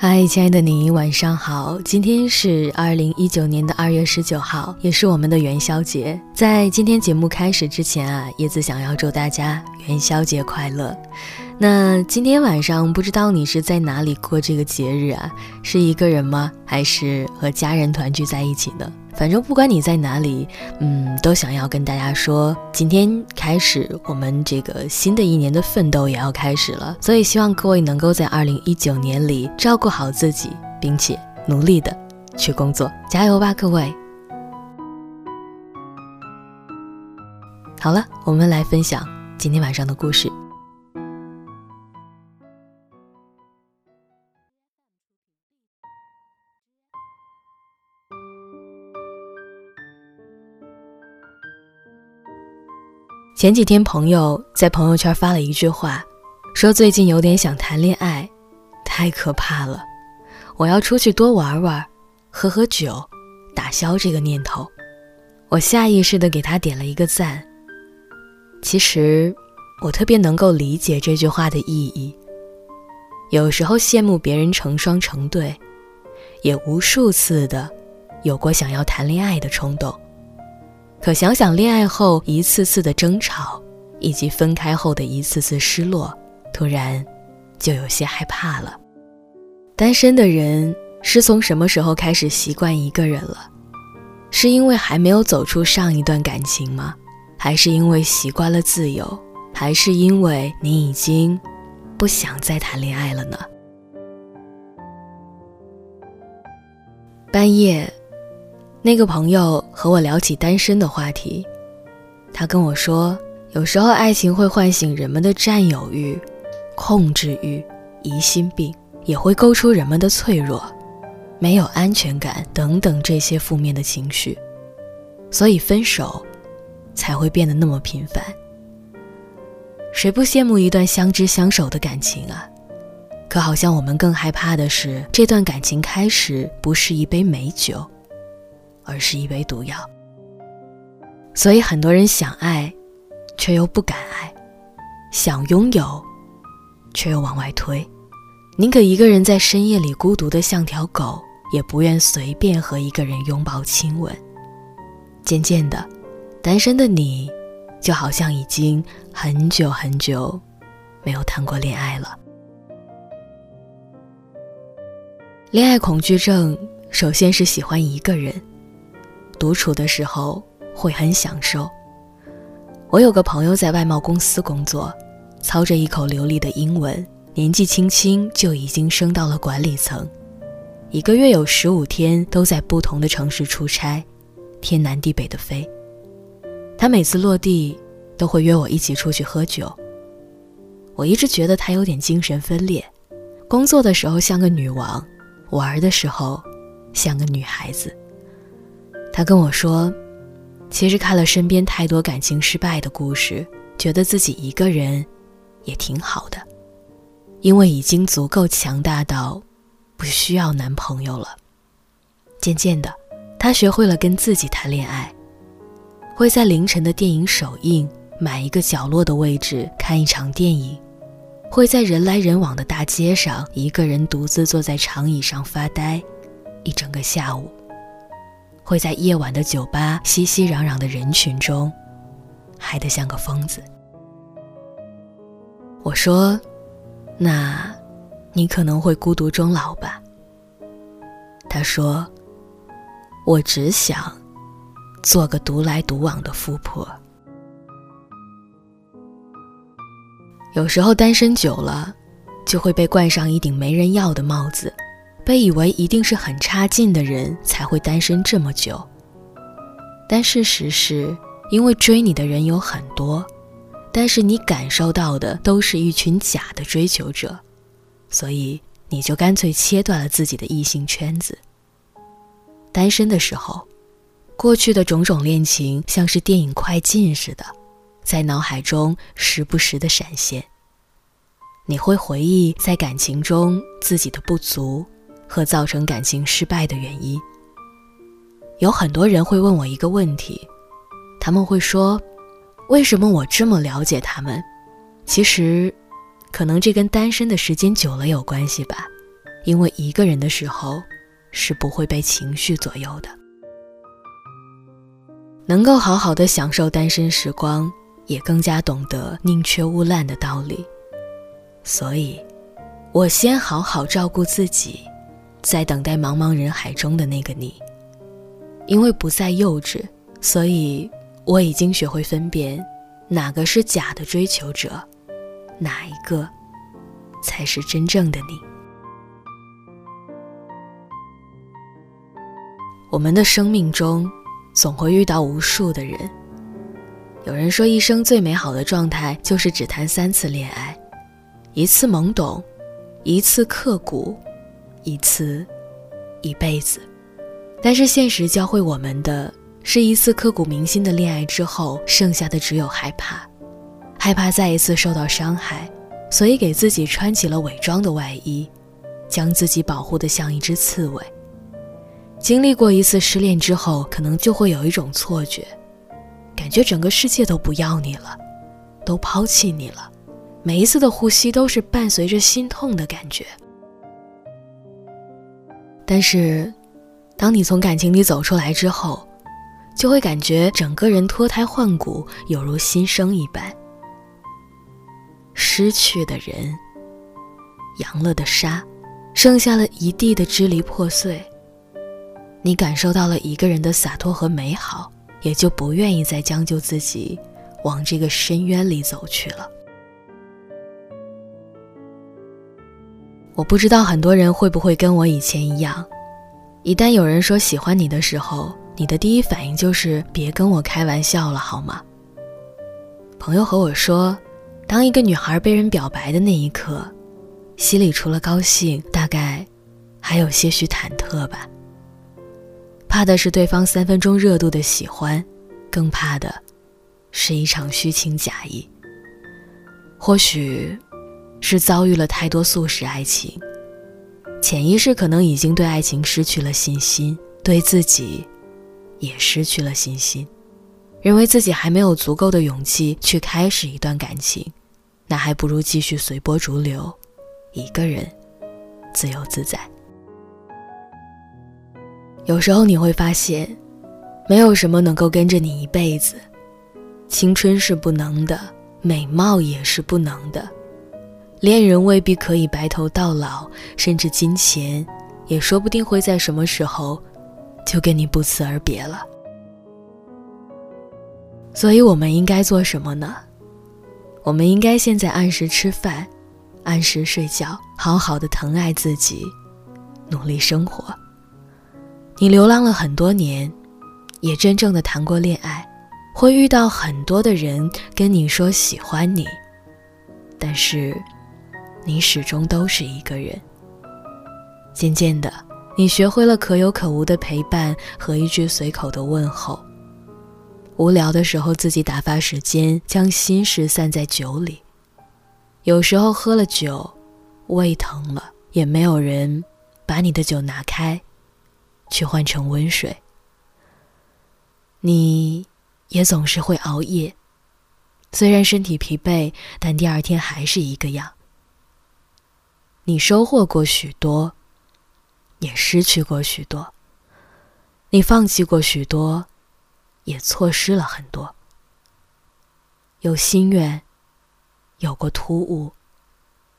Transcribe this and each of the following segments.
嗨，亲爱的你，晚上好。今天是二零一九年的二月十九号，也是我们的元宵节。在今天节目开始之前啊，叶子想要祝大家元宵节快乐。那今天晚上不知道你是在哪里过这个节日啊？是一个人吗？还是和家人团聚在一起呢？反正不管你在哪里，嗯，都想要跟大家说，今天开始我们这个新的一年的奋斗也要开始了。所以希望各位能够在二零一九年里照顾好自己，并且努力的去工作，加油吧，各位！好了，我们来分享今天晚上的故事。前几天，朋友在朋友圈发了一句话，说最近有点想谈恋爱，太可怕了，我要出去多玩玩，喝喝酒，打消这个念头。我下意识的给他点了一个赞。其实，我特别能够理解这句话的意义。有时候羡慕别人成双成对，也无数次的有过想要谈恋爱的冲动。可想想恋爱后一次次的争吵，以及分开后的一次次失落，突然就有些害怕了。单身的人是从什么时候开始习惯一个人了？是因为还没有走出上一段感情吗？还是因为习惯了自由？还是因为你已经不想再谈恋爱了呢？半夜。那个朋友和我聊起单身的话题，他跟我说，有时候爱情会唤醒人们的占有欲、控制欲、疑心病，也会勾出人们的脆弱、没有安全感等等这些负面的情绪，所以分手才会变得那么频繁。谁不羡慕一段相知相守的感情啊？可好像我们更害怕的是，这段感情开始不是一杯美酒。而是一杯毒药，所以很多人想爱，却又不敢爱；想拥有，却又往外推。宁可一个人在深夜里孤独的像条狗，也不愿随便和一个人拥抱亲吻。渐渐的，单身的你，就好像已经很久很久没有谈过恋爱了。恋爱恐惧症，首先是喜欢一个人。独处的时候会很享受。我有个朋友在外贸公司工作，操着一口流利的英文，年纪轻轻就已经升到了管理层，一个月有十五天都在不同的城市出差，天南地北的飞。他每次落地都会约我一起出去喝酒。我一直觉得他有点精神分裂，工作的时候像个女王，玩的时候像个女孩子。他跟我说，其实看了身边太多感情失败的故事，觉得自己一个人也挺好的，因为已经足够强大到不需要男朋友了。渐渐的，他学会了跟自己谈恋爱，会在凌晨的电影首映买一个角落的位置看一场电影，会在人来人往的大街上一个人独自坐在长椅上发呆一整个下午。会在夜晚的酒吧熙熙攘攘的人群中，嗨得像个疯子。我说：“那，你可能会孤独终老吧？”他说：“我只想做个独来独往的富婆。”有时候单身久了，就会被冠上一顶没人要的帽子。被以为一定是很差劲的人才会单身这么久，但事实是，因为追你的人有很多，但是你感受到的都是一群假的追求者，所以你就干脆切断了自己的异性圈子。单身的时候，过去的种种恋情像是电影快进似的，在脑海中时不时的闪现。你会回忆在感情中自己的不足。和造成感情失败的原因，有很多人会问我一个问题，他们会说：“为什么我这么了解他们？”其实，可能这跟单身的时间久了有关系吧。因为一个人的时候是不会被情绪左右的。能够好好的享受单身时光，也更加懂得宁缺毋滥的道理。所以，我先好好照顾自己，在等待茫茫人海中的那个你。因为不再幼稚，所以我已经学会分辨，哪个是假的追求者，哪一个才是真正的你。我们的生命中。总会遇到无数的人。有人说，一生最美好的状态就是只谈三次恋爱：一次懵懂，一次刻骨，一次一辈子。但是现实教会我们的是一次刻骨铭心的恋爱之后，剩下的只有害怕，害怕再一次受到伤害，所以给自己穿起了伪装的外衣，将自己保护的像一只刺猬。经历过一次失恋之后，可能就会有一种错觉，感觉整个世界都不要你了，都抛弃你了。每一次的呼吸都是伴随着心痛的感觉。但是，当你从感情里走出来之后，就会感觉整个人脱胎换骨，犹如新生一般。失去的人，扬了的沙，剩下了一地的支离破碎。你感受到了一个人的洒脱和美好，也就不愿意再将就自己，往这个深渊里走去了。我不知道很多人会不会跟我以前一样，一旦有人说喜欢你的时候，你的第一反应就是别跟我开玩笑了，好吗？朋友和我说，当一个女孩被人表白的那一刻，心里除了高兴，大概还有些许忐忑吧。怕的是对方三分钟热度的喜欢，更怕的是一场虚情假意。或许，是遭遇了太多速食爱情，潜意识可能已经对爱情失去了信心，对自己也失去了信心，认为自己还没有足够的勇气去开始一段感情，那还不如继续随波逐流，一个人自由自在。有时候你会发现，没有什么能够跟着你一辈子。青春是不能的，美貌也是不能的，恋人未必可以白头到老，甚至金钱，也说不定会在什么时候就跟你不辞而别了。所以，我们应该做什么呢？我们应该现在按时吃饭，按时睡觉，好好的疼爱自己，努力生活。你流浪了很多年，也真正的谈过恋爱，会遇到很多的人跟你说喜欢你，但是，你始终都是一个人。渐渐的，你学会了可有可无的陪伴和一句随口的问候。无聊的时候自己打发时间，将心事散在酒里。有时候喝了酒，胃疼了，也没有人把你的酒拿开。去换成温水。你也总是会熬夜，虽然身体疲惫，但第二天还是一个样。你收获过许多，也失去过许多。你放弃过许多，也错失了很多。有心愿，有过突兀，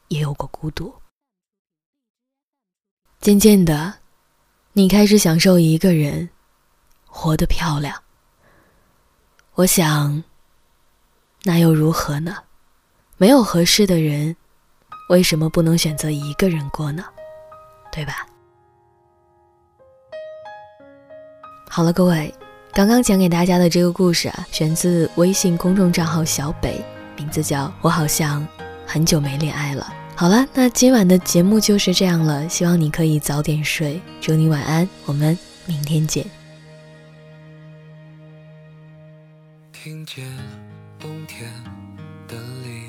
也有过孤独。渐渐的。你开始享受一个人活得漂亮。我想，那又如何呢？没有合适的人，为什么不能选择一个人过呢？对吧？好了，各位，刚刚讲给大家的这个故事啊，选自微信公众账号小北，名字叫《我好像很久没恋爱了》。好了，那今晚的节目就是这样了。希望你可以早点睡，祝你晚安，我们明天见。听见冬天的离，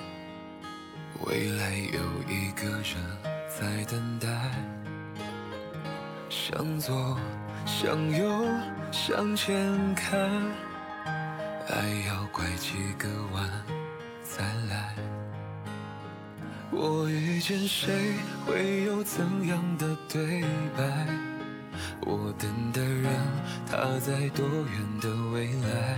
未来有一个人在等待。向左，向右，向前看，爱要拐几个弯再来。我遇见谁，会有怎样的对白？我等的人，他在多远的未来？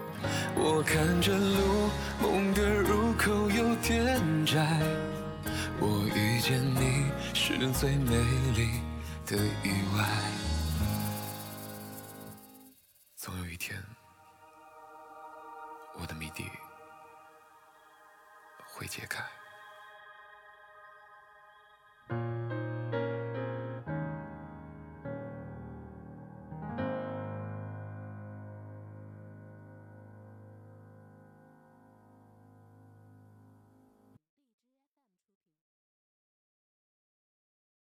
我看着路，梦的入口有点窄。我遇见你是最美丽的意外。总有一天，我的谜底会解开。